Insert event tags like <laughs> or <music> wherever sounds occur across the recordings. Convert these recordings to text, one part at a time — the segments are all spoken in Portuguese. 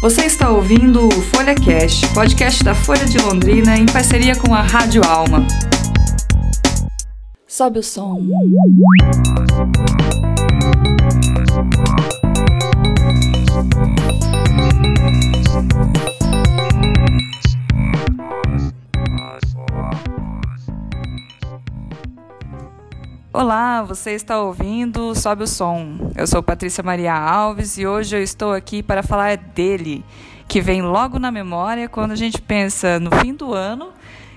Você está ouvindo o Folha Cash, podcast da Folha de Londrina em parceria com a Rádio Alma. Sobe o som. Olá, você está ouvindo Sobe o Som. Eu sou Patrícia Maria Alves e hoje eu estou aqui para falar dele, que vem logo na memória quando a gente pensa no fim do ano,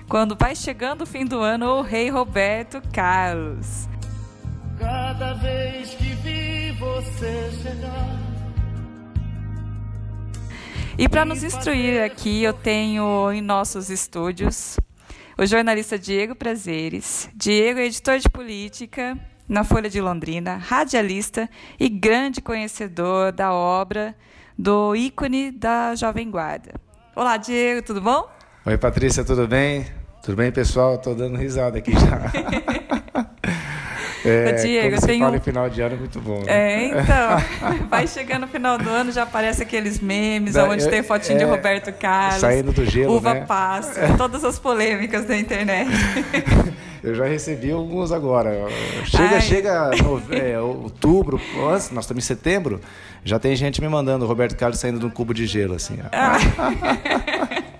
quando vai chegando o fim do ano, o rei Roberto Carlos. Cada vez que vi você chegar. E para nos instruir aqui, eu tenho em nossos estúdios o jornalista Diego Prazeres. Diego é editor de política na Folha de Londrina, radialista e grande conhecedor da obra do ícone da Jovem Guarda. Olá, Diego, tudo bom? Oi, Patrícia, tudo bem? Tudo bem, pessoal? Estou dando risada aqui já. <laughs> É, Diego, quando fala em final de ano é muito bom. Né? É, então. <laughs> vai chegando o final do ano, já aparece aqueles memes da, onde eu, tem fotinho é, de Roberto Carlos. Saindo do gelo, Uva né? passa, todas as polêmicas da internet. <laughs> Eu já recebi alguns agora. Chega, Ai. chega no, é, outubro, nós estamos em setembro, já tem gente me mandando Roberto Carlos saindo de um cubo de gelo, assim. Ah. <laughs>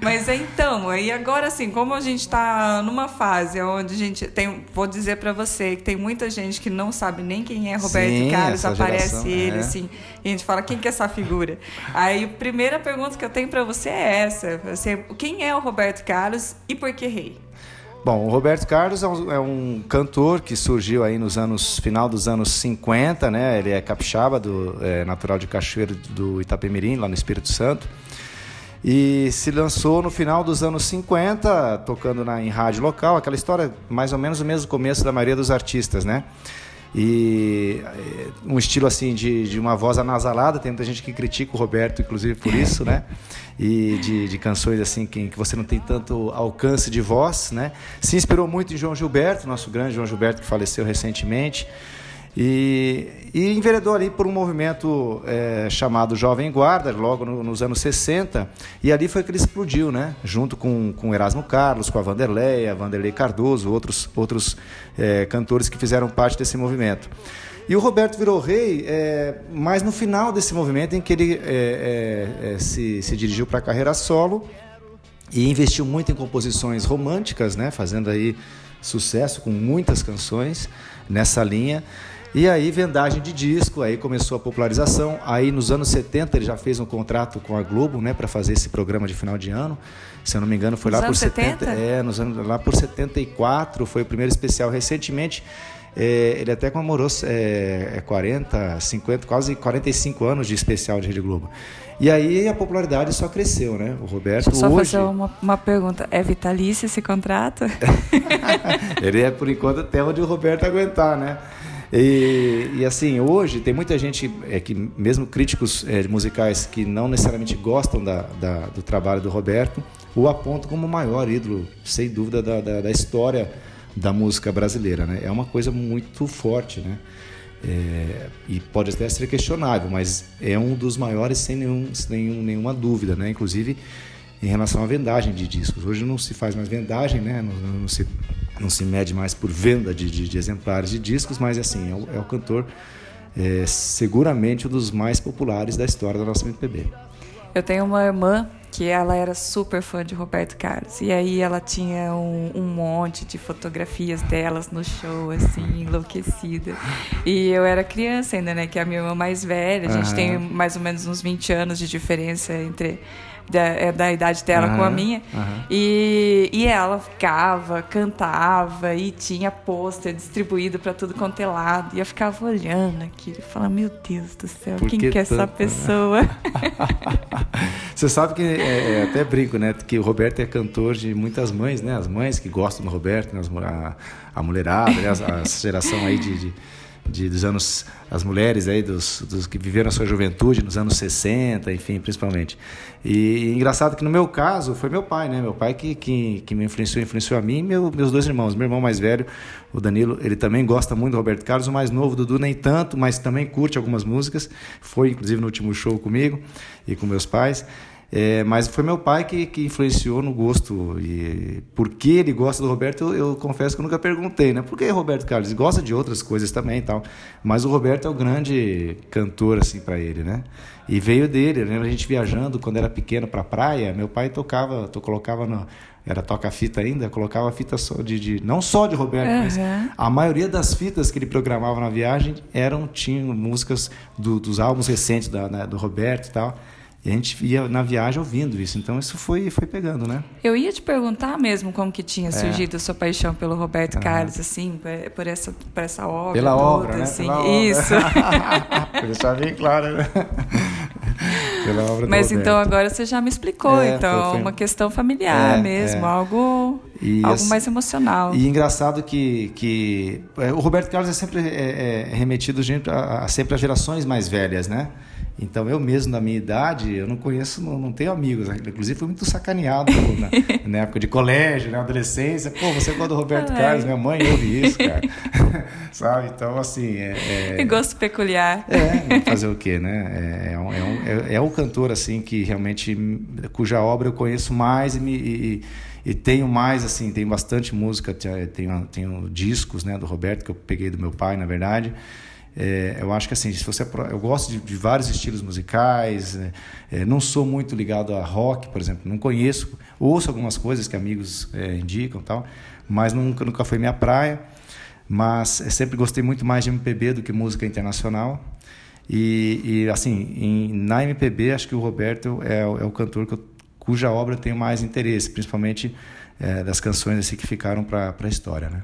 Mas então, aí agora assim, como a gente está numa fase onde a gente tem, vou dizer para você que tem muita gente que não sabe nem quem é Roberto Sim, Carlos, aparece geração, ele é. assim, e a gente fala quem que é essa figura. Aí a primeira pergunta que eu tenho para você é essa, você, quem é o Roberto Carlos e por que rei? Bom, o Roberto Carlos é um, é um, cantor que surgiu aí nos anos final dos anos 50, né? Ele é capixaba, do, é, natural de Cachoeiro do Itapemirim, lá no Espírito Santo e se lançou no final dos anos 50, tocando na, em rádio local, aquela história mais ou menos o mesmo começo da maioria dos artistas, né? E eh, um estilo assim de, de uma voz anasalada, tem muita gente que critica o Roberto, inclusive por isso, né? E de, de canções assim que, que você não tem tanto alcance de voz, né? Se inspirou muito em João Gilberto, nosso grande João Gilberto que faleceu recentemente. E, e enveredou ali por um movimento é, chamado Jovem Guarda, logo no, nos anos 60, e ali foi que ele explodiu, né? junto com, com Erasmo Carlos, com a Vanderleia, Vanderlei Cardoso, outros, outros é, cantores que fizeram parte desse movimento. E o Roberto virou rei é, mais no final desse movimento em que ele é, é, é se, se dirigiu para a carreira solo e investiu muito em composições românticas, né? fazendo aí sucesso com muitas canções nessa linha. E aí, vendagem de disco, aí começou a popularização. Aí, nos anos 70, ele já fez um contrato com a Globo, né, para fazer esse programa de final de ano. Se eu não me engano, foi nos lá por 70, 70, é, nos anos lá por 74, foi o primeiro especial recentemente. É, ele até comemorou é, 40, 50, quase 45 anos de especial de Rede Globo. E aí a popularidade só cresceu, né? O Roberto Deixa eu só hoje... fazer uma, uma pergunta. É vitalício esse contrato? <laughs> ele é, por enquanto, até onde o Roberto aguentar, né? E, e, assim, hoje tem muita gente, é, que mesmo críticos é, musicais que não necessariamente gostam da, da, do trabalho do Roberto, o apontam como o maior ídolo, sem dúvida, da, da, da, história da música brasileira. Né? É uma coisa muito forte, né? É, e pode até ser questionável, mas é um dos maiores sem, nenhum, sem nenhum, nenhuma dúvida, né? Inclusive em relação à vendagem de discos. Hoje não se faz mais vendagem, né? não, não se não se mede mais por venda de, de, de exemplares de discos, mas assim, é o, é o cantor é, seguramente um dos mais populares da história da nossa MPB. Eu tenho uma irmã que ela era super fã de Roberto Carlos. E aí ela tinha um, um, monte de fotografias delas no show, assim, <laughs> enlouquecida. E eu era criança ainda, né? Que é a minha irmã mais velha. A gente uhum. tem mais ou menos uns 20 anos de diferença entre da, é da idade dela uhum, com a minha. Uhum. E, e ela ficava, cantava e tinha pôster distribuído para tudo quanto é lado. E eu ficava olhando aquilo e falava, meu Deus do céu, Por quem que, que é essa pessoa? <laughs> Você sabe que é, é, até brinco, né? Que o Roberto é cantor de muitas mães, né? As mães que gostam do Roberto, né? As, a, a mulherada, né? geração aí de, de de, dos anos, as mulheres aí, dos, dos que viveram a sua juventude nos anos 60, enfim, principalmente. E engraçado que no meu caso foi meu pai, né? Meu pai que, que, que me influenciou, influenciou a mim e meu, meus dois irmãos. Meu irmão mais velho, o Danilo, ele também gosta muito do Roberto Carlos, o mais novo, Dudu, nem tanto, mas também curte algumas músicas. Foi, inclusive, no último show comigo e com meus pais. É, mas foi meu pai que, que influenciou no gosto. E por que ele gosta do Roberto, eu, eu, confesso que eu nunca perguntei, né? Por que Roberto Carlos? Ele gosta de outras coisas também e tal. Mas o Roberto é o grande cantor, assim, para ele, né? E veio dele. Eu lembro a gente viajando quando era pequeno para praia. Meu pai tocava, tu colocava no, era toca-fita ainda, colocava fita só de, de, não só de Roberto, uhum. mas a maioria das fitas que ele programava na viagem eram tinham músicas do, dos álbuns recentes da, né, do Roberto e tal. E a gente ia na viagem ouvindo isso. Então isso foi, foi pegando, né? Eu ia te perguntar mesmo como que tinha é. surgido a sua paixão pelo Roberto uhum. Carlos, assim, por essa, por essa obra. Pela toda, obra, né? Assim. Pela isso. Obra. Deixar bem claro, né? Pela obra Mas então agora você já me explicou. É, então, foi, foi... uma questão familiar é, mesmo, é. algo, e, algo mais emocional. E engraçado que, que é, o Roberto Carlos é sempre é, é remetido a, a, sempre a gerações mais velhas, né? Então, eu mesmo, na minha idade, eu não conheço, não, não tenho amigos. Inclusive, fui muito sacaneado <laughs> na, na, época de colégio, na adolescência. Pô, você gosta do Roberto Ai. Carlos? Minha mãe ouve isso, cara. <laughs> Sabe? Então, assim... É, é... Gosto peculiar. É, fazer o quê, né? É, é, um, é, um, é, é, o cantor, assim, que realmente... Cuja obra eu conheço mais e, me, e, e tenho mais, assim, tenho bastante música. Tenho, tenho discos, né, do Roberto, que eu peguei do meu pai, na verdade. É, eu acho que assim, se você eu gosto de, de vários estilos musicais, é, é, não sou muito ligado a rock, por exemplo, não conheço, ouço algumas coisas que amigos é, indicam tal, mas nunca nunca foi minha praia. Mas é, sempre gostei muito mais de MPB do que música internacional. E, e assim, em, na MPB acho que o Roberto é, é o cantor eu, cuja obra eu tenho mais interesse, principalmente é, das canções assim que ficaram para a história, né?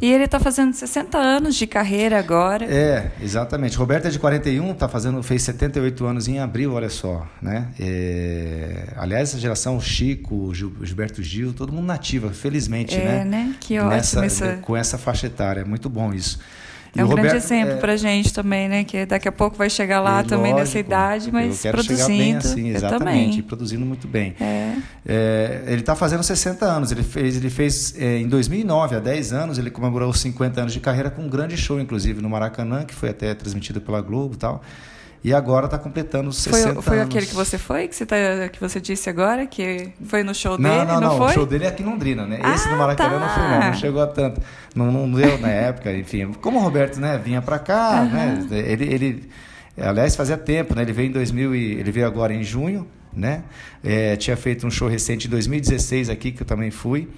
E ele está fazendo 60 anos de carreira agora. É, exatamente. Roberto é de 41, tá fazendo, fez 78 anos em abril, olha só. Né? É, aliás, essa geração, Chico, Gil, Gilberto Gil, todo mundo nativa, felizmente. É, né? né? Que ótimo. Nessa, essa... Com essa faixa etária, é muito bom isso. É um Roberto, grande exemplo é... para a gente também, né? Que daqui a pouco vai chegar lá é, também lógico, nessa idade, mas eu quero produzindo. Chegar bem assim, exatamente, produzindo muito bem. É. É, ele está fazendo 60 anos. Ele fez, ele fez é, em 2009, há 10 anos, ele comemorou os 50 anos de carreira com um grande show, inclusive no Maracanã, que foi até transmitido pela Globo e tal. E agora está completando 60 foi, foi anos. aquele que você foi, que você, tá, que você disse agora, que foi no show não, dele, não, não, não o show dele é aqui em Londrina, né? Ah, Esse do Maracanã tá. não foi não, não chegou a tanto. Não, não deu na época, enfim. Como o Roberto, né, vinha para cá, uhum. né? Ele, ele, aliás, fazia tempo, né? Ele veio em 2000 e, ele veio agora em junho, né? É, tinha feito um show recente em 2016 aqui, que eu também fui.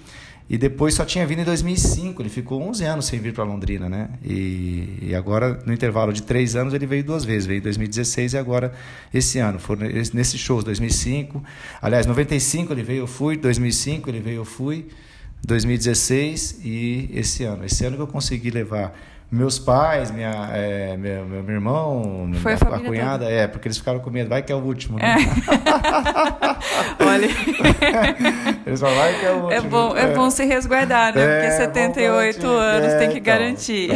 E depois só tinha vindo em 2005. Ele ficou 11 anos sem vir para Londrina, né? E, e, agora, no intervalo de três anos, ele veio duas vezes. Veio em 2016 e agora esse ano. Foram nesses shows, 2005. Aliás, 95 ele veio, eu fui. 2005 ele veio, eu fui. 2016 e esse ano. Esse ano que eu consegui levar meus pais, minha, é, meu, meu, meu, irmão, Foi minha, a, a cunhada, toda. é, porque eles ficaram com medo, vai que é o último. Né? É. <laughs> Olha. eles falam, vai que é o é último. É bom, é. é bom se resguardar, né? Porque 78 anos tem que então, garantir.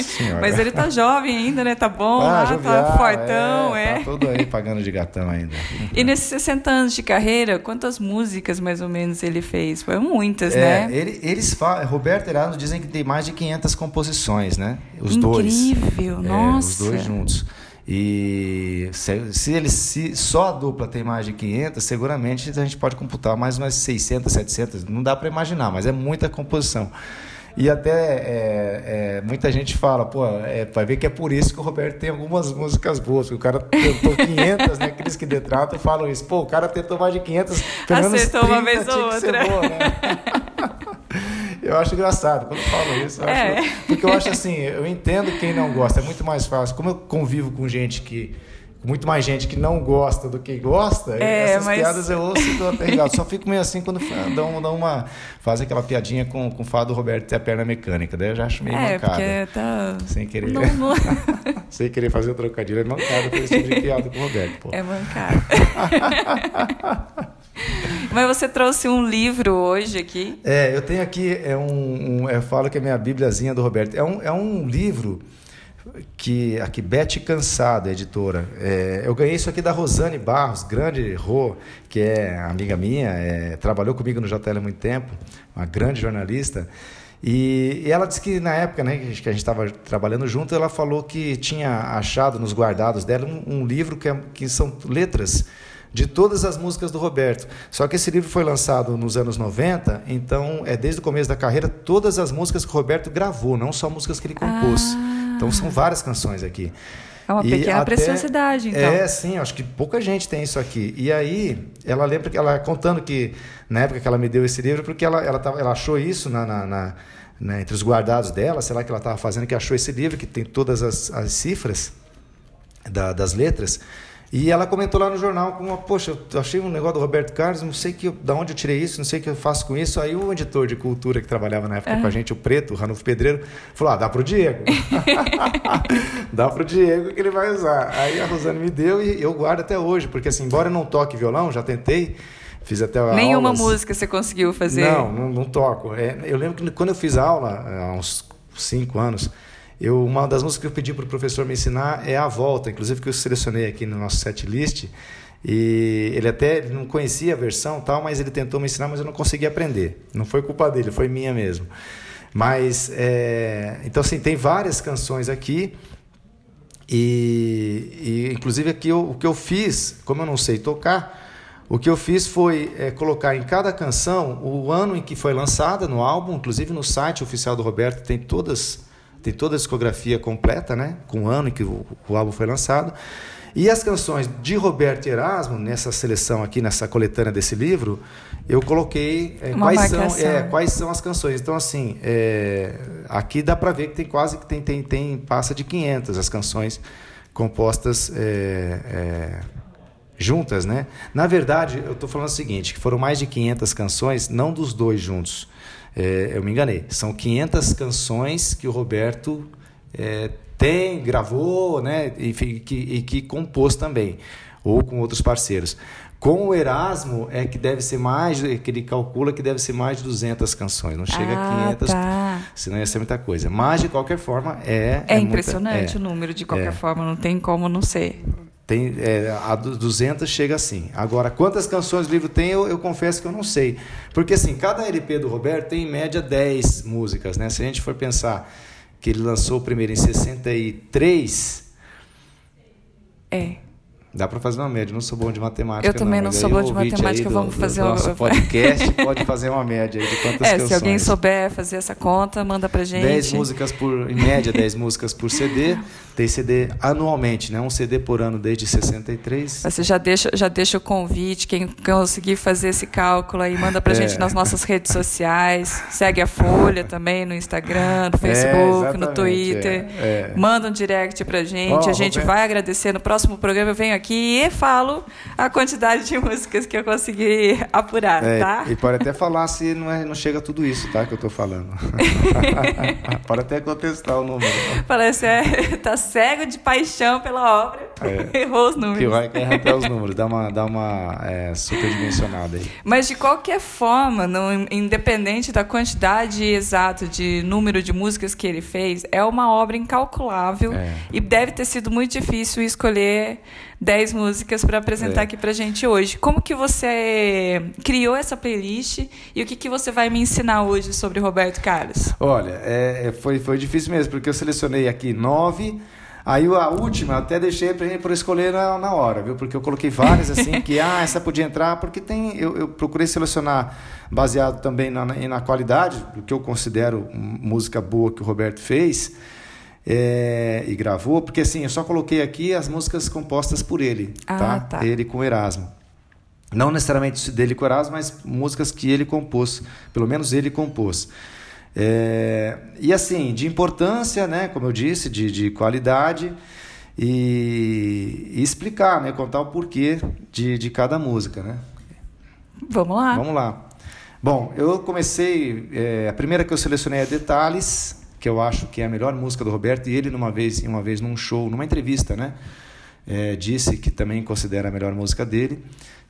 Senhora. Mas ele tá jovem ainda, né? Tá bom ah, lá, jovial, tá fortão, é, Tá tudo aí pagando de gatão ainda. E nesses 60 anos de carreira, quantas músicas mais ou menos ele fez? Foram muitas, né? Ele, eles falam, Roberto Erasmo dizem que tem mais de 500 composições, né? Né? Os Incrível, dois. Incrível, nossa. os dois juntos. E se, se eles se só a dupla tem mais de 500, seguramente a gente pode computar mais umas 600, 700. Não dá para imaginar, mas é muita composição. E até é, é, muita gente fala, pô, é, vai ver que é por isso que o Roberto tem algumas músicas boas, porque o cara tentou 500, né? Aqueles que detratam falam isso, pô, o cara tentou mais de 500, pelo menos Acertou 30 uma vez ou outra. Boa, né? <laughs> Eu acho engraçado quando falo isso. Eu é. acho, porque eu acho assim, eu entendo quem não gosta, é muito mais fácil. Como eu convivo com gente que. Muito mais gente que não gosta do que gosta, é, essas mas... piadas eu ouço e dou até risada. Só fico meio assim quando dão, dão uma. Faz aquela piadinha com, com o fado do Roberto ter a perna mecânica. Daí eu já acho meio é, mancada. Porque tá... Sem querer. Não, não... <laughs> Sem querer fazer o trocadilho. É mancada por esse tipo de piada com o Roberto. Pô. É mancada. <laughs> <laughs> Mas você trouxe um livro hoje aqui. É, eu tenho aqui, é um, um, eu falo que é minha bíbliazinha do Roberto. É um, é um livro que aqui Bete Cansado, editora. É, eu ganhei isso aqui da Rosane Barros, grande Rô, que é amiga minha, é, trabalhou comigo no JL há muito tempo, uma grande jornalista. E, e ela disse que na época né, que a gente estava trabalhando junto, ela falou que tinha achado nos guardados dela um, um livro que, é, que são letras de todas as músicas do Roberto. Só que esse livro foi lançado nos anos 90, então é desde o começo da carreira todas as músicas que o Roberto gravou, não só músicas que ele compôs. Ah. Então são várias canções aqui. É uma pequena até, preciosidade, então. É, sim, acho que pouca gente tem isso aqui. E aí, ela lembra que ela contando que na época que ela me deu esse livro, porque ela, ela, tava, ela achou isso na, na, na né, entre os guardados dela, sei lá que ela estava fazendo, que achou esse livro que tem todas as, as cifras da, das letras. E ela comentou lá no jornal como, poxa, eu achei um negócio do Roberto Carlos, não sei que, da onde eu tirei isso, não sei o que eu faço com isso. Aí o editor de cultura que trabalhava na época com a gente, o Preto, o Ranulfo Pedreiro, falou, ah, dá pro Diego. <laughs> dá pro Diego que ele vai usar. Aí a Rosane me deu e eu guardo até hoje, porque assim, embora eu não toque violão, já tentei, fiz até Nenhuma aulas... música você conseguiu fazer? Não, não, não toco. É, eu lembro que quando eu fiz aula, há uns cinco anos, eu, uma das músicas que eu pedi para o professor me ensinar é A Volta, inclusive que eu selecionei aqui no nosso set list. E ele até não conhecia a versão tal, mas ele tentou me ensinar, mas eu não consegui aprender. Não foi culpa dele, foi minha mesmo. Mas, é, então assim, tem várias canções aqui. E, e inclusive aqui eu, o que eu fiz, como eu não sei tocar, o que eu fiz foi é, colocar em cada canção o ano em que foi lançada no álbum, inclusive no site oficial do Roberto tem todas tem toda a discografia completa, né? Com o ano em que o, o álbum foi lançado. E as canções de Roberto Erasmo, nessa seleção aqui, nessa coletânea desse livro, eu coloquei é, quais, são, é, quais são as canções. Então, assim, é, aqui dá para ver que tem quase que tem, tem, tem passa de 500 as canções compostas é, é, juntas, né? Na verdade, eu estou falando o seguinte, que foram mais de 500 canções, não dos dois juntos, é, eu me enganei. São 500 canções que o Roberto é, tem, gravou, né? Enfim, que, e que compôs também, ou com outros parceiros. Com o Erasmo é que deve ser mais, é que ele calcula que deve ser mais de 200 canções, não chega ah, a 500, tá. senão ia ser muita coisa. Mas de qualquer forma é é, é impressionante muita, é, o número de qualquer é. forma, não tem como não ser. Tem, é, a 200 chega assim. Agora, quantas canções o livro tem, eu, eu, confesso que eu não sei. Porque, assim, cada LP do Roberto tem em média 10 músicas, né? Se a gente for pensar que ele lançou o primeiro em 63... É. Dá para fazer uma média, não sou bom de matemática. Eu também não, não sou bom de matemática, vamos do, fazer do nosso podcast pode fazer uma média de quantas é, canções. Se alguém souber fazer essa conta, manda pra gente. 10 músicas por, em média, 10 músicas por CD. Tem CD anualmente, né? Um CD por ano desde 63. Você já deixa, já deixa o convite, quem conseguir fazer esse cálculo aí, manda pra é. gente nas nossas redes sociais. Segue a Folha também no Instagram, no é, Facebook, é, no Twitter. É, manda um direct pra gente. Oh, a gente vai agradecer. No próximo programa eu venho aqui e falo a quantidade de músicas que eu consegui apurar, é, tá? E pode até falar se não, é, não chega tudo isso, tá? Que eu tô falando. <laughs> pode até contestar o número. Parece é, tá cego de paixão pela obra. É, Errou os números. Que vai errar até os números, dá uma, dá uma é, superdimensionada aí. Mas de qualquer forma, não, independente da quantidade exata de número de músicas que ele fez, é uma obra incalculável é. e deve ter sido muito difícil escolher 10 músicas para apresentar é. aqui pra gente hoje. Como que você criou essa playlist e o que, que você vai me ensinar hoje sobre Roberto Carlos? Olha, é, é foi, foi difícil mesmo, porque eu selecionei aqui nove. Aí a última eu até deixei para escolher na, na hora, viu? Porque eu coloquei várias assim que <laughs> ah, essa podia entrar, porque tem eu, eu procurei selecionar baseado também na, na qualidade, do que eu considero música boa que o Roberto fez é, e gravou, porque assim, eu só coloquei aqui as músicas compostas por ele, ah, tá? tá? Ele com Erasmo. Não necessariamente dele com Erasmo, mas músicas que ele compôs, pelo menos ele compôs. É, e assim, de importância, né, como eu disse, de, de qualidade e, e, explicar, né, contar o porquê de, de cada música, né? Vamos lá. Vamos lá. Bom, eu comecei, é, a primeira que eu selecionei é Detalhes, que eu acho que é a melhor música do Roberto, e ele uma vez, uma vez num show, numa entrevista, né, é, disse que também considera a melhor música dele,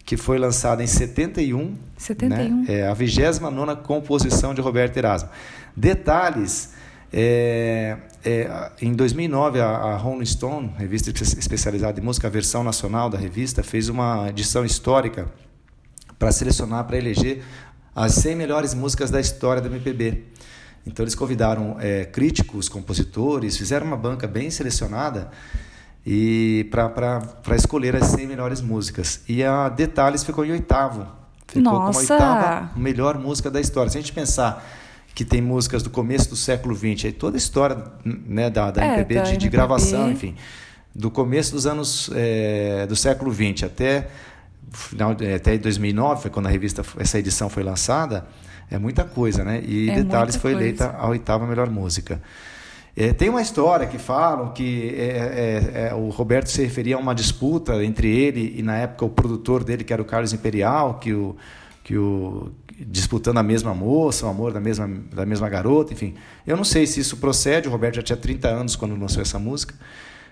que foi lançada em 71, 71. Né, é a 29 composição de Roberto Erasmo. Detalhes É, é, em 2009, a, a Rolling Stone, revista especializada em música, a versão nacional da revista, fez uma edição histórica para selecionar, para eleger as 100 melhores músicas da história da MPB. Então eles convidaram é, críticos, compositores, fizeram uma banca bem selecionada e para escolher as 100 melhores músicas. E a Detalhes ficou em oitavo. Ficou Nossa. como a oitava melhor música da história. Se a gente pensar que tem músicas do começo do século XX, aí toda a história né, da, da É, MPB, da de, de gravação, enfim, do começo dos anos é, do século XX até final de- até 2009 foi quando a revista essa edição foi lançada é muita coisa né e É detalhes foi coisa. eleita a oitava melhor música É, tem uma história que falam que é, é, é, o Roberto se referia a uma disputa entre ele e na época o produtor dele que era o Carlos Imperial que o que o disputando a mesma moça, o amor da mesma da mesma garota, enfim. Eu não sei se isso procede, o Roberto já tinha 30 anos quando lançou essa música.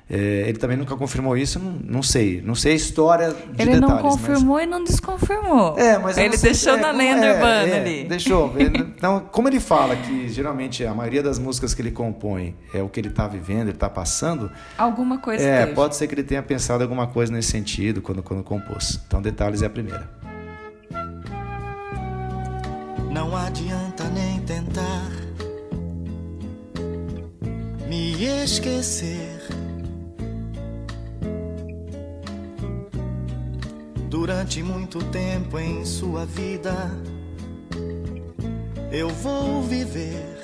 É, ele também nunca confirmou isso, não, não sei. Não sei a história de Ele detalhes. não mas- confirmou e não desconfirmou. é, mas ele não sei- deixou é, na lenda é, urbana é, ali. Deixou. <laughs> Ele- Então, como ele fala que geralmente a maioria das músicas que ele compõe é o que ele está vivendo, ele está passando, Alguma coisa é, teve. pode ser que ele tenha pensado alguma coisa nesse sentido quando, quando compôs. Então, detalhes é a primeira. Não adianta nem tentar me esquecer. Durante muito tempo em sua vida, eu vou viver.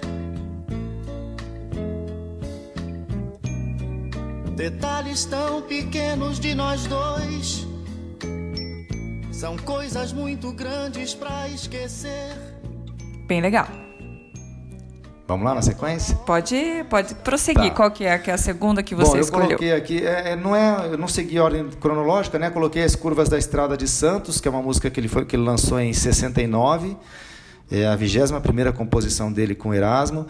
Detalhes tão pequenos de nós dois. São coisas muito grandes pra esquecer. Bem legal. Vamos lá na sequência? Pode, pode prosseguir. Tá. Qual que é, que é a segunda que você Bom, eu escolheu? coloquei aqui, é, é, não é, eu não segui a ordem cronológica, né? Coloquei as curvas da Estrada de Santos, que é uma música que ele, foi, que ele lançou em 69, é a 21 primeira composição dele com Erasmo.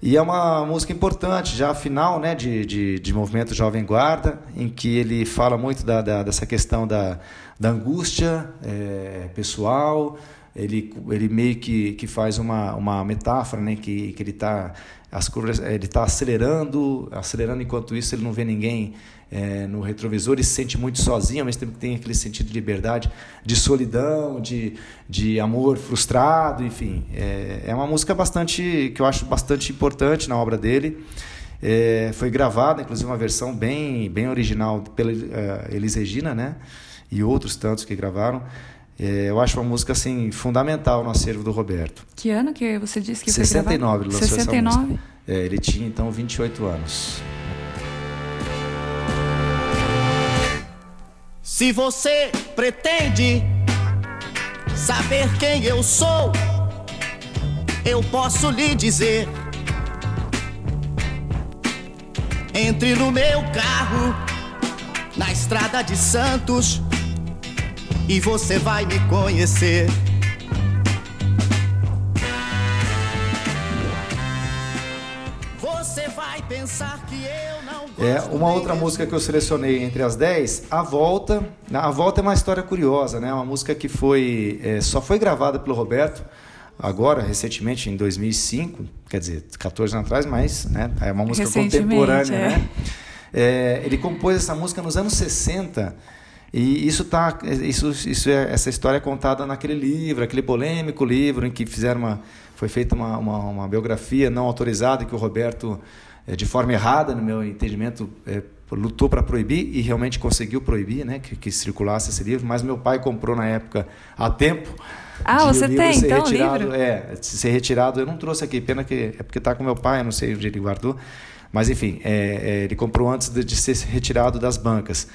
E é uma música importante, já final né, de, de, de movimento Jovem Guarda, em que ele fala muito da, da- dessa questão da, da angústia é, pessoal. Ele, ele meio que, que faz uma, uma metáfora, né, que, que ele está as curvas, ele está acelerando, acelerando enquanto isso ele não vê ninguém é, no retrovisor e se sente muito sozinho, tempo que tem aquele sentido de liberdade, de solidão, de, de amor frustrado, enfim. É, é uma música bastante que eu acho bastante importante na obra dele. É, foi gravada, inclusive, uma versão bem, bem original pela eh, Elis Regina, né? E outros tantos que gravaram. É, eu acho uma música assim fundamental no acervo do Roberto. Que ano que você disse que foi 69 ele gravado? lançou 69? essa música. É, ele tinha então 28 anos. Se você pretende saber quem eu sou, eu posso lhe dizer. Entre no meu carro, na estrada de Santos, e você vai me conhecer. Você vai pensar que eu não gosto É, uma outra música que eu selecionei entre as 10, A Volta. A Volta é uma história curiosa, né? Uma música que foi é, só foi gravada pelo Roberto agora, recentemente, em 2005, quer dizer, 14 anos atrás, mas né, é uma música contemporânea, é. né? É, ele compôs essa música nos anos 60 e isso tá, isso, isso é, essa história é contada naquele livro, aquele polêmico livro em que fizeram uma, foi feita uma, uma, uma biografia não autorizada que o Roberto, eh, de forma errada, no meu entendimento, eh, lutou para proibir e realmente conseguiu proibir, né, que, que circulasse esse livro. Mas meu pai comprou na época a tempo. Ah, você tem, ser então, o retirado, livro? É, ser retirado. Eu não trouxe aqui, pena que é porque está com meu pai, eu não sei onde ele guardou. Mas enfim, é, é, ele comprou antes de, de ser retirado das bancas.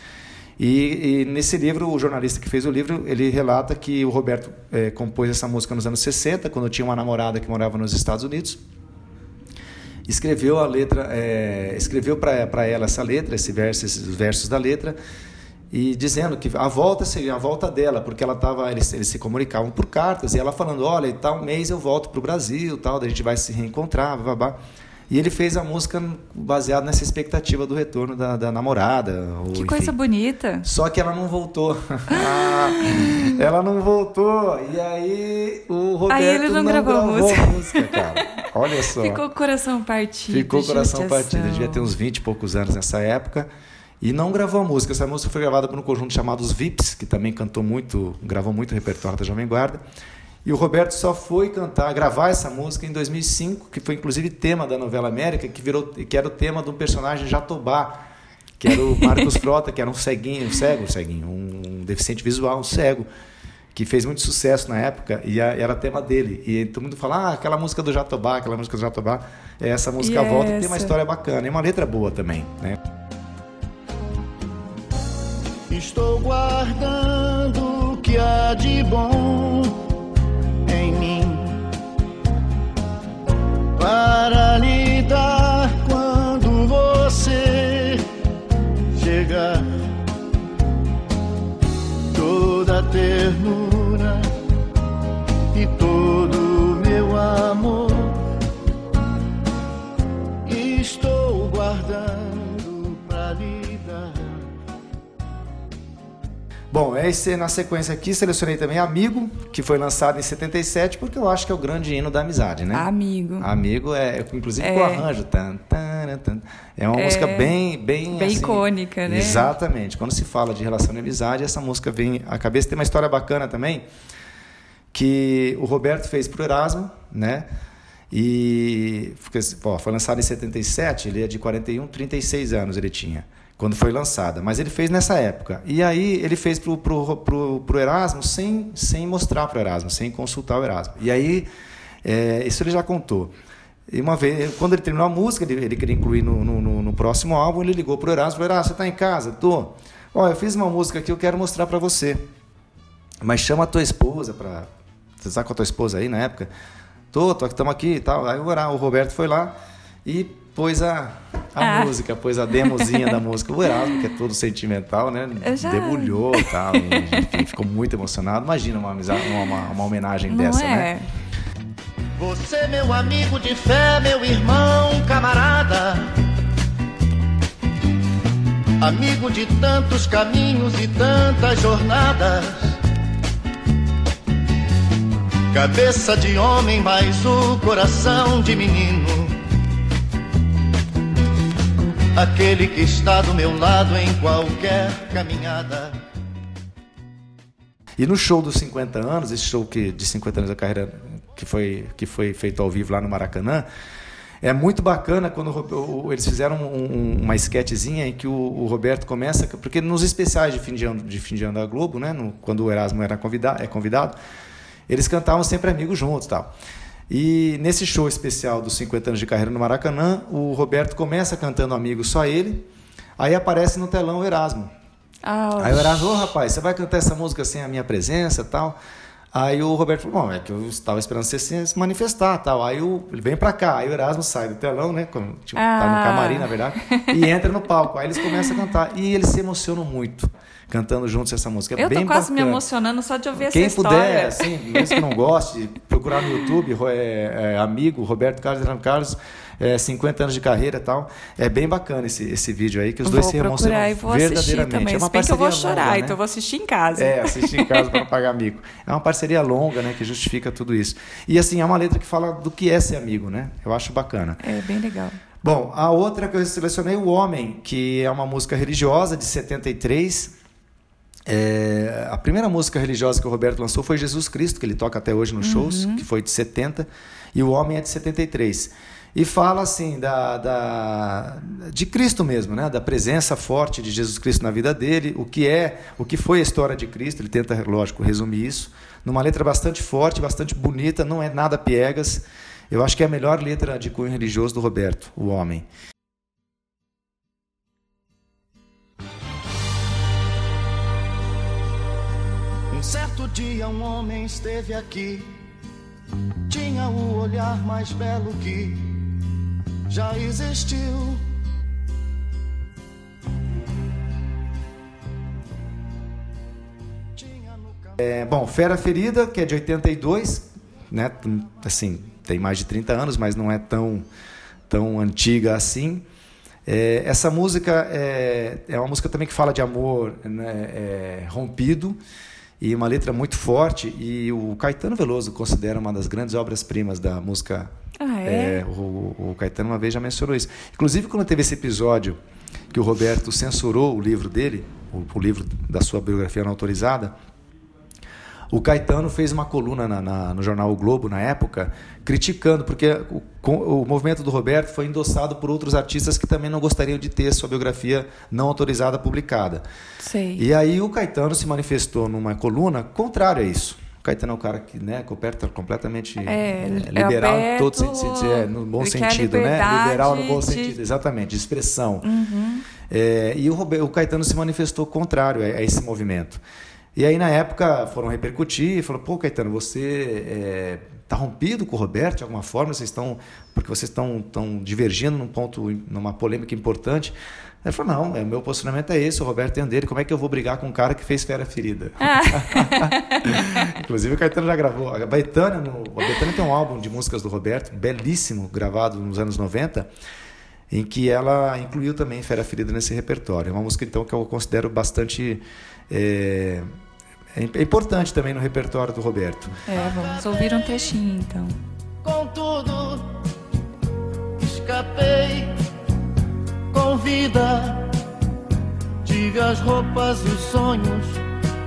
E, e, nesse livro, o jornalista que fez o livro, ele relata que o Roberto é, compôs essa música nos anos 60, quando tinha uma namorada que morava nos Estados Unidos. Escreveu a letra, é, escreveu para ela essa letra, esse verso, esses versos da letra, e dizendo que a volta seria a volta dela, porque ela tava, eles, eles se comunicavam por cartas, e ela falando, olha, tal mês eu volto para o Brasil, tal, a gente vai se reencontrar, babá. E ele fez a música baseado nessa expectativa do retorno da, da namorada. Ou, Que enfim. coisa bonita. Só que ela não voltou. <laughs> ela não voltou. E aí o Roberto Aí ele não gravou a música. cara. Olha só. Ficou o coração partido. Ficou o coração partido. Ele devia ter uns 20 e poucos anos nessa época. E não gravou a música. Essa música foi gravada por um conjunto chamado Os Vips, que também cantou muito, gravou muito repertório da Jovem Guarda. E o Roberto só foi cantar, gravar essa música em 2005, que foi inclusive tema da novela América, que virou, que era o tema de um personagem Jatobá, que era o <laughs> Marcos Frota, que era um ceguinho, um cego, um ceguinho, um deficiente visual, um cego, que fez muito sucesso na época e a, era tema dele. E todo mundo fala, ah, aquela música do Jatobá, aquela música do Jatobá, é essa música E volta e tem uma história bacana, e uma letra boa também, né? Estou guardando o que há de bom para Bom, esse, na sequência aqui selecionei também Amigo, que foi lançado em 77, porque eu acho que é o grande hino da amizade, né? Amigo. Amigo é, inclusive É. com o arranjo. Tan, tan, tan. É uma É. música bem, bem, Bem assim, icônica, né? Exatamente. Quando se fala de relação de amizade, essa música vem à cabeça. Tem uma história bacana também que o Roberto fez pro Erasmo, né? E porque, ó, foi lançado em 77, ele é de 41, 36 anos ele tinha quando foi lançada, mas ele fez nessa época. E aí ele fez pro, pro Erasmo sem, sem mostrar pro Erasmo, sem consultar o Erasmo. E aí, é, isso ele já contou. E uma vez, quando ele terminou a música, ele, ele queria incluir no, no, no- próximo álbum, ele ligou pro Erasmo e falou: Erasmo, você está em casa? Tô. Ó, eu fiz uma música aqui, eu quero mostrar para você. Mas chama a tua esposa para. Você está com a tua esposa aí na época? Tô, tô, estamos aqui e tal. Aí o o Roberto foi lá e pôs a, a Ah. música, pôs a demozinha da música. O Erasmo, que é todo sentimental, né? Já- Debulhou e tal. e, enfim, ficou muito emocionado. Imagina uma, amizade, uma, uma, uma homenagem Não dessa, é? né? Você, meu amigo de fé, meu irmão, camarada. Amigo de tantos caminhos e tantas jornadas. Cabeça de homem, mas o coração de menino. Aquele que está do meu lado em qualquer caminhada. E no show dos 50 anos, esse show que, de 50 anos da carreira que foi, que foi feito ao vivo lá no Maracanã, é muito bacana quando eles fizeram um- uma esquetezinha em que o, o Roberto começa, porque nos especiais de fim de ano, de fim de ano da Globo, né, no- quando o Erasmo era convidado, é convidado, eles cantavam sempre amigos juntos, tal. E nesse show especial dos 50 anos de carreira no Maracanã, o Roberto começa cantando amigo só ele, aí aparece no telão o Erasmo. Ah, Aí o Erasmo, ô rapaz, você vai cantar essa música sem a minha presença tal? Aí o Roberto falou, bom, é que eu estava esperando você se manifestar tal. Aí o, ele vem pra cá, aí o Erasmo sai do telão, né? Como, tipo, tá no Ah. camarim, na verdade, e entra no palco. Aí eles começam a cantar. E eles se emocionam muito cantando juntos essa música. É eu tô bem quase me bacana. emocionando só de ouvir Quem essa puder, história. assim, mesmo que não goste, procurar no YouTube, é, é, amigo, Roberto Carlos, Adriano Carlos, é, 50 anos de carreira e tal. É bem bacana esse, esse vídeo aí, que os dois vou se emocionam e vou verdadeiramente. também. É uma bem que eu vou parceria chorar, longa, então né? eu vou assistir em casa. É, assistir em casa para não pagar amigo. É uma parceria longa, né, que justifica tudo isso. E assim, é uma letra que fala do que é ser amigo, né? Eu acho bacana. É bem legal. Bom, a outra que eu selecionei, O Homem, que é uma música religiosa de 73. É, a primeira música religiosa que o Roberto lançou foi Jesus Cristo, que ele toca até hoje nos shows, que foi de 70, e O Homem é de 73. E fala assim da, da, de Cristo mesmo, né? da presença forte de Jesus Cristo na vida dele, o que é, o que foi a história de Cristo. Ele tenta, lógico, resumir isso numa letra bastante forte, bastante bonita, não é nada piegas. Eu acho que é a melhor letra de cunho religioso do Roberto, o homem. Dia um homem esteve aqui, tinha o olhar mais belo que já existiu. É, bom, Fera Ferida, que é de 82, né? Assim, tem mais de 30 anos, mas não é tão, tão antiga assim. É, essa música é, é uma música também que fala de amor né, é, rompido e uma letra muito forte. E o Caetano Veloso considera uma das grandes obras-primas da música Ah, é? é o, o, Caetano uma vez já mencionou isso. Inclusive, quando teve esse episódio que o Roberto censurou o livro dele, o, o livro da sua biografia não autorizada, o Caetano fez uma coluna na, na, no jornal o Globo, na época, criticando, porque o, o, movimento do Roberto foi endossado por outros artistas que também não gostariam de ter sua biografia não autorizada publicada. Sei. E aí o Caetano se manifestou numa coluna contrário a isso. O Caetano é um cara que, né, coopera completamente é, é, liberal aberto, em todo sentido, é, no bom sentido, né? Liberal no bom de... sentido, exatamente, de expressão. Uhum. É, e o, o Caetano se manifestou contrário a, a esse movimento. E aí, na época, foram repercutir e falaram: pô, Caetano, você está é, rompido com o Roberto de alguma forma? Vocês estão. Porque vocês estão, estão divergindo num ponto, numa polêmica importante. Ele falou: não, é, o meu posicionamento é esse, o Roberto tem dele. Como é que eu vou brigar com um cara que fez Fera Ferida? Ah. <laughs> Inclusive, o Caetano já gravou. A Betânia, no, a Betânia tem um álbum de músicas do Roberto, belíssimo, gravado nos anos 90 em que ela incluiu também Fera Ferida nesse repertório. É uma música então que eu considero bastante é, é, é importante também no repertório do Roberto. É, vamos ouvir um trechinho então. Contudo, escapei com vida. Tive as roupas e os sonhos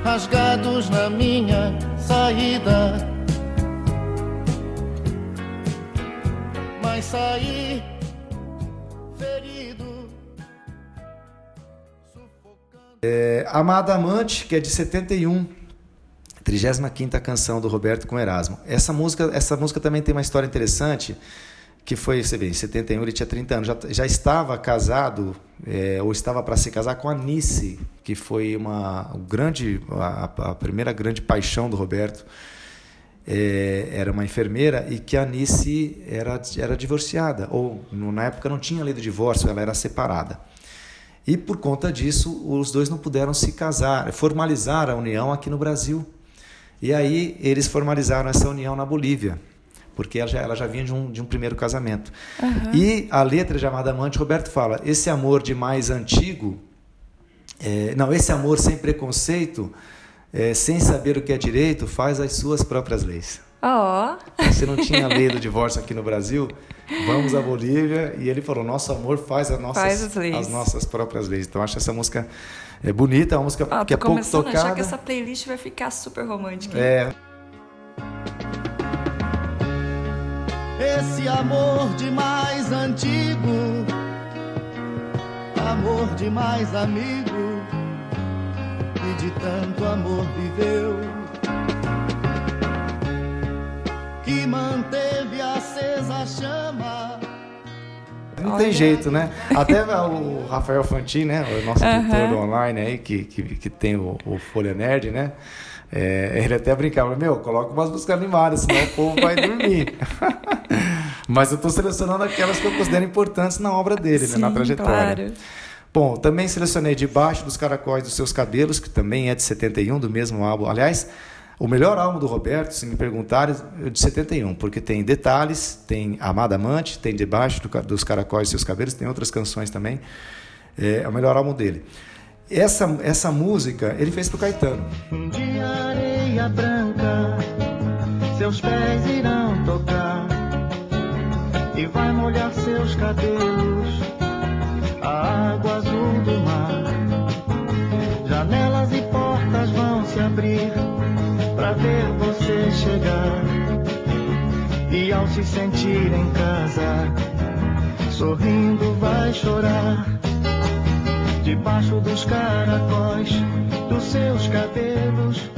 rasgados na minha saída. Mas saí É, Amada Amante, que é de 71 35ª canção do Roberto com Erasmo. Essa música, essa música também tem uma história interessante, que foi, você vê, em 71 ele tinha 30 anos, já, já estava casado, é, ou estava para se casar com a Nice, que foi uma grande, a, a primeira grande paixão do Roberto. É, era uma enfermeira e que a Nice era, era divorciada, ou na época não tinha lei do divórcio, ela era separada. E por conta disso, os dois não puderam se casar, formalizar a união aqui no Brasil. E aí eles formalizaram essa união na Bolívia, porque ela já, ela já vinha de um, de um primeiro casamento. Uhum. E a letra de Amada Amante, Roberto fala: esse amor de mais antigo, é, não, esse amor sem preconceito, é, sem saber o que é direito, faz as suas próprias leis. Oh. Você não tinha lei do divórcio aqui no Brasil, vamos à Bolívia e ele falou: nosso amor faz as nossas, faz as, as nossas próprias leis. Então acho essa música é bonita, é uma música ah, que é pouco tocada. a achar que essa playlist vai ficar super romântica. É. Esse amor de mais antigo, amor de mais amigo, e de tanto amor viveu, que manteve acesa a chama não Olha. tem jeito, né? <laughs> Até o Rafael Fantin, né? O nosso editor do online aí, que, que, que tem o, o Folha Nerd, né? É, ele até brincava, meu, coloca umas músicas animadas, senão o povo vai dormir. <laughs> Mas eu estou selecionando aquelas que eu considero importantes na obra dele, Sim, né, na trajetória. Claro. Bom, também selecionei Debaixo dos Caracóis dos Seus Cabelos, que também é de 71, do mesmo álbum. Aliás, o melhor álbum do Roberto, se me perguntarem, é de 71, porque tem detalhes, tem Amada Amante, tem Debaixo dos Caracóis e Seus Cabelos, tem outras canções também. É, é o melhor álbum dele. Essa, essa música ele fez pro Caetano. Dia areia branca, seus pés irão tocar e vai molhar seus cabelos, a água azul do mar. Janelas e portas vão se abrir pra ver você chegar. E ao se sentir em casa, sorrindo vai chorar. Debaixo dos caracóis dos seus cabelos,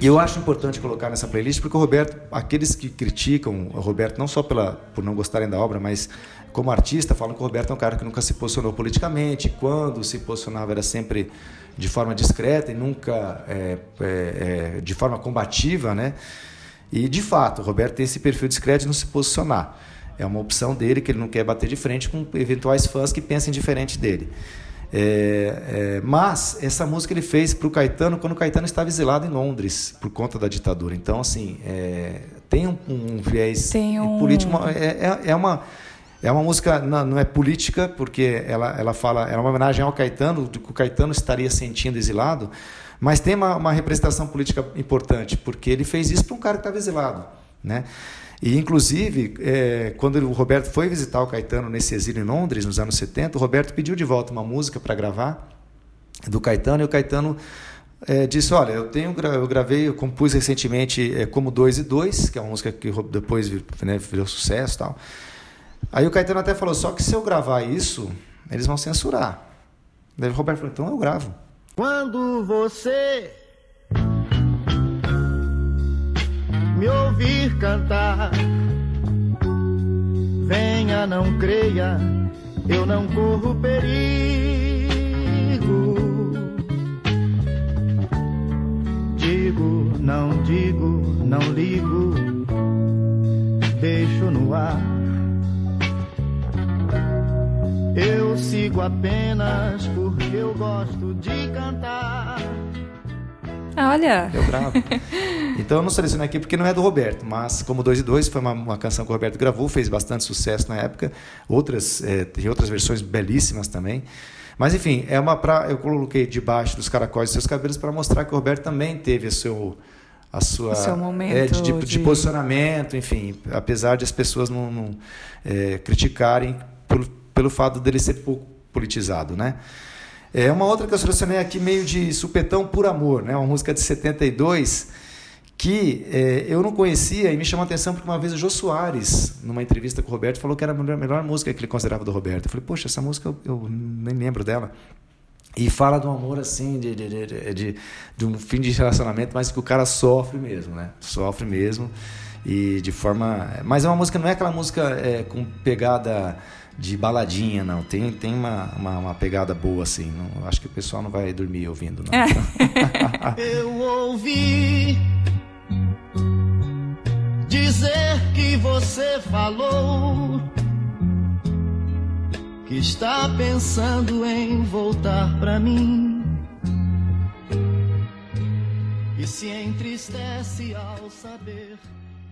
E eu acho importante colocar nessa playlist porque o Roberto, aqueles que criticam o Roberto não só pela, por não gostarem da obra, mas como artista, falam que o Roberto é um cara que nunca se posicionou politicamente. Quando se posicionava era sempre de forma discreta e nunca é, é, é, de forma combativa, né? E de fato, o Roberto tem esse perfil discreto de não se posicionar. É uma opção dele que ele não quer bater de frente com eventuais fãs que pensem diferente dele. É, é, mas essa música ele fez para o Caetano quando o Caetano estava exilado em Londres por conta da ditadura. Então, assim, é, tem um, um viés tem um... político. É, é, é uma É uma música, não, não, é política, porque ela, ela fala, é uma homenagem ao Caetano, do que o Caetano estaria sentindo exilado, mas tem uma, uma representação política importante, porque ele fez isso para um cara que estava exilado. Né? E, inclusive, é, quando o Roberto foi visitar o Caetano nesse exílio em Londres, nos anos 70, o Roberto pediu de volta uma música para gravar do Caetano, e o Caetano é, disse, olha, eu tenho eu gravei, eu compus recentemente é, Como Dois e Dois, que é uma música que depois né, virou sucesso tal. Aí o Caetano até falou, só que se eu gravar isso, eles vão censurar. Daí o Roberto falou, então eu gravo. Quando você me ouvir cantar. Venha, não creia, eu não corro perigo. Digo, não digo, não ligo, deixo no ar. Eu sigo apenas porque eu gosto de cantar. Olha! Eu gravo. <laughs> Então eu não selecionei aqui porque não é do Roberto, mas como 2 e 2 foi uma, uma, canção que o Roberto gravou, fez bastante sucesso na época. Outras, é, tem outras versões belíssimas também. Mas enfim, é uma pra, eu coloquei debaixo dos caracóis dos seus cabelos para mostrar que o Roberto também teve o seu a sua é, de, de, de, posicionamento, enfim, apesar de as pessoas não, não é, criticarem pelo fato dele ser pouco politizado, né? É uma outra que eu selecionei aqui meio de supetão por amor, né? Uma música de 72 que é, eu não conhecia e me chamou a atenção porque uma vez o Jô Soares, numa entrevista com o Roberto, falou que era a melhor, melhor música que ele considerava do Roberto. Eu falei, poxa, essa música eu, eu nem lembro dela. E fala de um amor assim, de, de, de, de, de um fim de relacionamento, mas que o cara sofre mesmo, né? Sofre mesmo. E de forma. Mas é uma música, não é aquela música é, com pegada de baladinha, não. Tem, tem uma, uma, uma, pegada boa, assim. Não, acho que o pessoal não vai dormir ouvindo, não. É. <laughs> Eu ouvi dizer que você falou que está pensando em voltar pra mim. E se entristece ao saber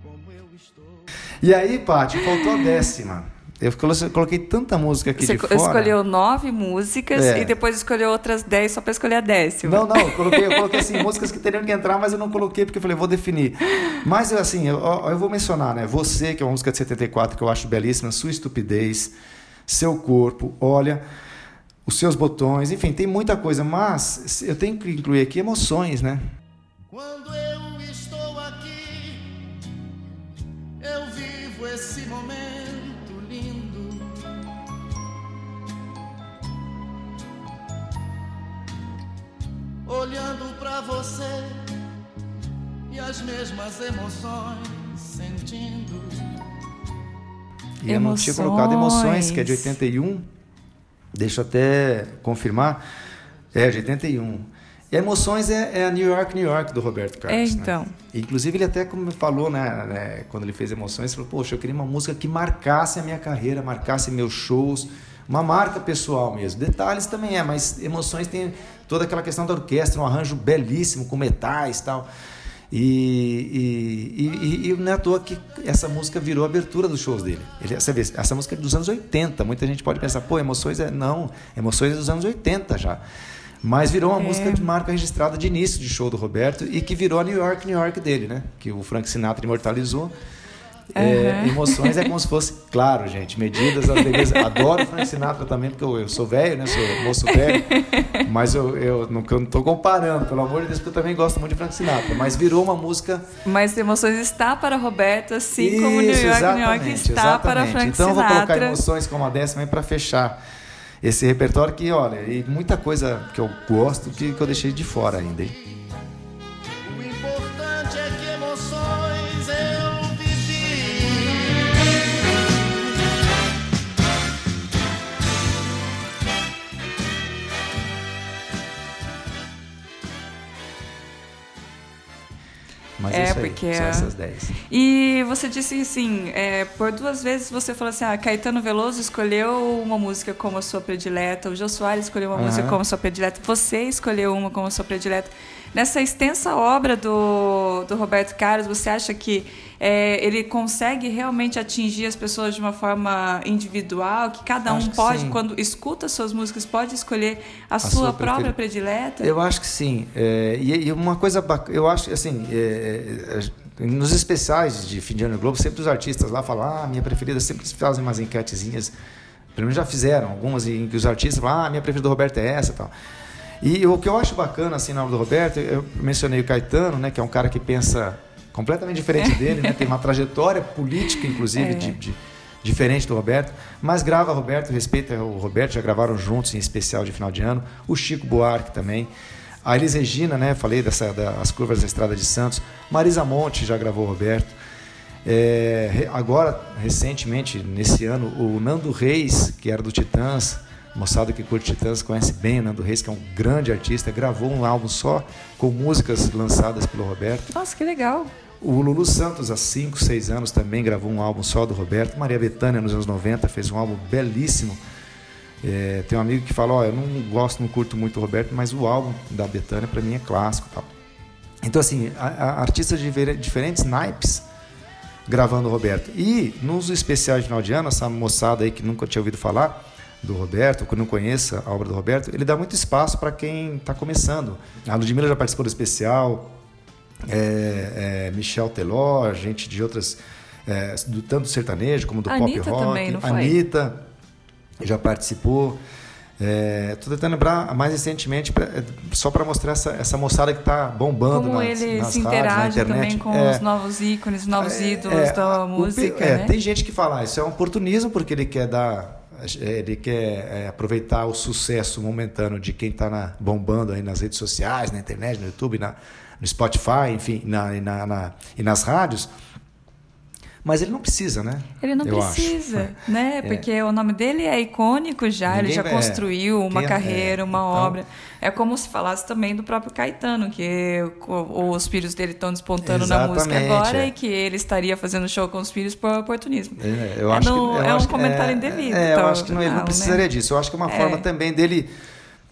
como eu estou. E aí, Paty, faltou a décima. Eu coloquei tanta música aqui Você de fora. Você escolheu nove músicas é. e depois escolheu outras dez só para escolher a décima. Não, não, eu coloquei, eu coloquei assim, <laughs> músicas que teriam que entrar, mas eu não coloquei porque eu falei, vou definir. Mas assim, eu, eu vou mencionar, né? Você, que é uma música de 74 que eu acho belíssima, Sua Estupidez, Seu Corpo, Olha, Os Seus Botões, enfim, tem muita coisa, mas eu tenho que incluir aqui emoções, né? Quando eu estou aqui, eu vivo esse momento olhando para você e as mesmas emoções sentindo. E eu não tinha colocado emoções, que é de 81. Deixa eu até confirmar. É, de 81. E Emoções é, é, a New York, New York do Roberto Carlos. É, então. Né? Inclusive, ele até como falou, né, né, quando ele fez Emoções, falou: Poxa, eu queria uma música que marcasse a minha carreira, marcasse meus shows, uma marca pessoal mesmo. Detalhes também é, mas Emoções tem toda aquela questão da orquestra, um arranjo belíssimo com metais tal. E, e, e, e, não é à toa que essa música virou a abertura dos shows dele. Ele, essa, essa música é dos anos 80. Muita gente pode pensar, pô, Emoções é. Não, Emoções é dos anos 80 já. Mas virou uma é. música de marca registrada de início de show do Roberto e que virou a New York, New York dele, né? Que o Frank Sinatra imortalizou. É, emoções é como se fosse, claro, gente, medidas, a beleza. <laughs> Adoro Frank Sinatra também, porque eu, eu sou velho, né? Sou moço velho. Mas eu, eu, não, eu não tô comparando, pelo amor de Deus, porque eu também gosto muito de Frank Sinatra. Mas virou uma música. Mas Emoções está para Roberto, assim Isso, como New York, New York está exatamente. para Frank então, Sinatra. Então eu vou colocar Emoções como a décima para fechar esse repertório que, olha, e muita coisa que eu gosto que, que eu deixei de fora ainda, hein? Mas é, isso aí, porque são é. essas 10. E você disse assim, é, por duas vezes você falou assim, ah, Caetano Veloso escolheu uma música como a sua predileta, o Jô Soares escolheu uma uhum. música como a sua predileta, você escolheu uma como a sua predileta. Nessa extensa obra do, do Roberto Carlos, você acha que é, ele consegue realmente atingir as pessoas de uma forma individual, que cada um Acho pode, quando escuta suas músicas, pode escolher a, sua sua, preferida. própria predileta? Eu acho que sim. É, e, e uma coisa bacana, eu acho assim, é, é, nos especiais de fim de ano no Globo, sempre os artistas lá falam, ah, minha preferida, sempre fazem umas enquetezinhas, pelo menos já fizeram, algumas em que os artistas falam, ah, minha preferida do Roberto é essa e tal. E o que eu acho bacana assim na obra do Roberto, eu mencionei o Caetano, né, que é um cara que pensa completamente diferente dele, né, tem uma trajetória política, inclusive, É. de, de- diferente do Roberto, mas grava Roberto, respeita o Roberto, já gravaram juntos em especial de final de ano, o Chico Buarque também, a Elis Regina, né, falei dessa das curvas da Estrada de Santos, Marisa Monte já gravou o Roberto, é, agora, recentemente, nesse ano, o Nando Reis, que era do Titãs, moçada que curte Titãs conhece bem Nando Reis, que é um grande artista, gravou um álbum só com músicas lançadas pelo Roberto. Nossa, que legal. O Lulu Santos, há 5, 6 anos, também gravou um álbum só do Roberto. Maria Bethânia, nos anos 90, fez um álbum belíssimo. É, tem um amigo que fala: Ó, eu não gosto, não curto muito o Roberto, mas o álbum da Bethânia, para mim, é clássico. Tal. Então, assim, a, a- artistas de diferentes naipes gravando o Roberto. E nos especiais de final de ano, essa moçada aí que nunca tinha ouvido falar do Roberto, que não conheça a obra do Roberto, ele dá muito espaço para quem está começando. A Ludmilla já participou do especial, é, é, Michel Teló, gente de outras, é, do, tanto do sertanejo como do Anitta pop rock. também, não foi? Anitta já participou. Estou tentando lembrar mais recentemente, pra- é, só para mostrar essa, essa moçada que está bombando Como nas, ele nas se rádios, na interage internet. também com É, os novos ícones, novos é, ídolos é, da o música, é, né? Tem gente que fala, ah, isso é um oportunismo porque ele quer dar, ele quer é, aproveitar o sucesso momentâneo de quem está bombando aí nas redes sociais, na internet, no YouTube, na, no Spotify, enfim, na, na- na- e nas rádios. Mas ele não precisa, né? Ele não Eu acho. precisa, <laughs> né? É. Porque o nome dele é icônico já, ele Ninguém já vai- construiu uma é- carreira, é, uma então- obra. É como se falasse também do próprio Caetano, que os filhos dele estão despontando na música agora é. e que ele estaria fazendo show com os filhos por oportunismo. É, eu É acho no- que, eu é um acho que- comentário indevido, É, eu tal, acho que não, ele não não, precisaria né? disso. Eu acho que é uma É. forma também dele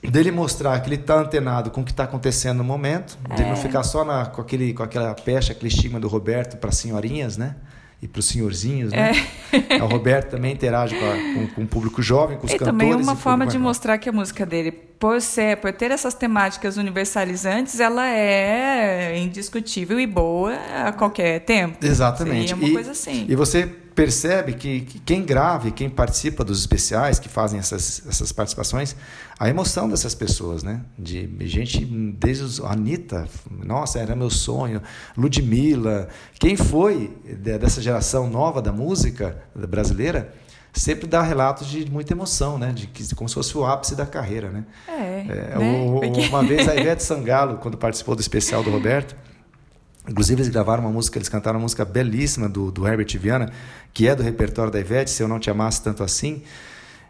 dele mostrar que ele está antenado com o que está acontecendo no momento, de É. não ficar só na, com, aquele, com aquela pecha, aquele estigma do Roberto para senhorinhas, né? E para os senhorzinhos, né? <laughs> o Roberto também interage com, a- com- com o público jovem, com os E cantores. também e uma forma de mostrar que a música dele, por ser, por ter essas temáticas universalizantes, ela é indiscutível e boa a qualquer tempo. Exatamente. Seria uma e, coisa assim. E você percebe que, que quem grava e quem participa dos especiais, que fazem essas, essas participações, a emoção dessas pessoas, né? De gente, desde os, a Anitta, nossa, era meu sonho, Ludmilla, quem foi de- dessa geração nova da música brasileira, sempre dá relatos de muita emoção, né? De que como se fosse o ápice da carreira, né? É, É, né? o- Porque- Uma vez a Ivete Sangalo, quando participou do especial do Roberto, inclusive eles gravaram uma música, eles cantaram uma música belíssima do, do Herbert Viana, que é do repertório da Ivete, Se Eu Não Te Amasse Tanto Assim.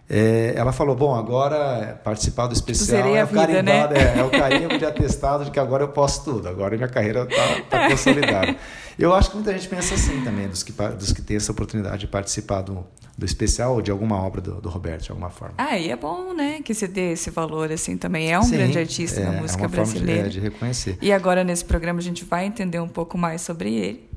É, ela falou, bom, agora participar do especial Zerei é o, vida, né? é, é o carimbo de atestado de que agora eu posso tudo, agora minha carreira está tá <laughs> consolidada. Eu acho que muita gente pensa assim também, dos que, dos que têm essa oportunidade de participar do, do especial ou de alguma obra do, do Roberto, de alguma forma. Ah, e é bom, né, que se dê esse valor, assim, também. É um Sim, grande artista é, da é música uma forma de- brasileira. é, de reconhecer. E agora, nesse programa, a gente vai entender um pouco mais sobre ele.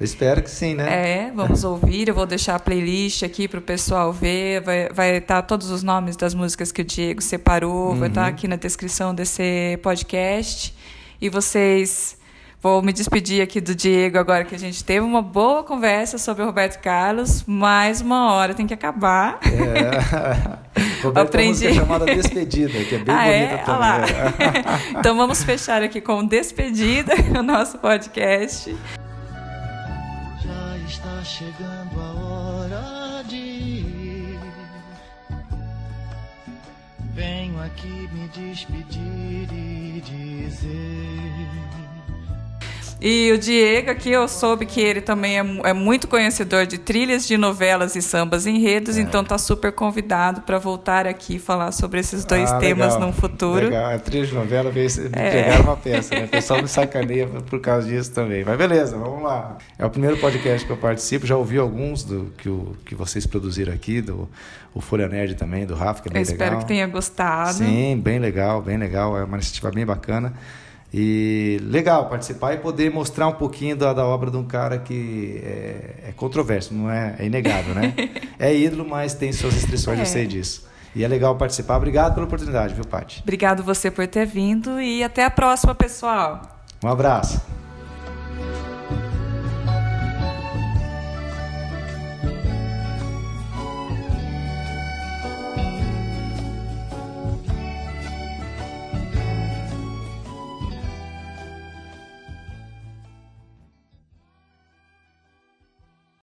Eu espero que sim, né? É, vamos ouvir. Eu vou deixar a playlist aqui para o pessoal ver. Vai, vai estar todos os nomes das músicas que o Diego separou. Vai estar aqui na descrição desse podcast. E vocês. Vou me despedir aqui do Diego agora que a gente teve uma boa conversa sobre o Roberto Carlos. Mais uma hora tem que acabar. É. <laughs> Roberto música Aprendi. chamada Despedida, que é bem ah, bonita é? Olha lá. também. <laughs> então vamos fechar aqui com despedida <laughs> o nosso podcast. Já está chegando a hora de ir. Venho aqui me despedir e dizer. E o Diego aqui, eu soube que ele também é, é muito conhecedor de trilhas de novelas e sambas enredos, então tá super convidado para voltar aqui e falar sobre esses dois Ah, temas legal, no futuro. Legal, a trilha de novela veio me É. pegar uma peça, né? O pessoal me sacaneia por causa disso também. Mas beleza, vamos lá. É o primeiro podcast que eu participo, já ouvi alguns do que, o, que vocês produziram aqui, do o Folha Nerd também, do Rafa, que é bem Eu espero legal. que tenha gostado. Sim, bem legal, bem legal. É uma iniciativa bem bacana. E legal participar e poder mostrar um pouquinho da, da obra de um cara que é, é controverso, não é, é inegável, né? <laughs> é ídolo, mas tem suas restrições, é. eu sei disso. E é legal participar. Obrigado pela oportunidade, viu, Paty? Obrigado você por ter vindo e até a próxima, pessoal. Um abraço.